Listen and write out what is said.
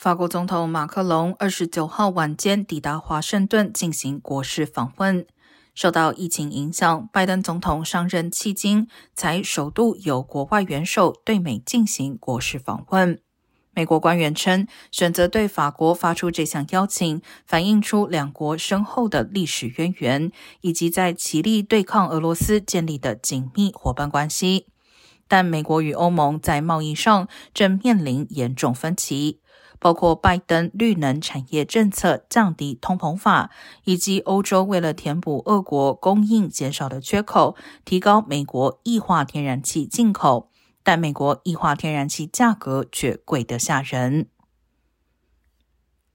法国总统马克龙二十九号晚间抵达华盛顿进行国事访问。受到疫情影响，拜登总统上任迄今才首度有国外元首对美进行国事访问。美国官员称，选择对法国发出这项邀请，反映出两国深厚的历史渊源，以及在齐力对抗俄罗斯建立的紧密伙伴关系。但美国与欧盟在贸易上正面临严重分歧。包括拜登绿能产业政策降低通膨法，以及欧洲为了填补俄国供应减少的缺口，提高美国液化天然气进口，但美国液化天然气价格却贵得吓人。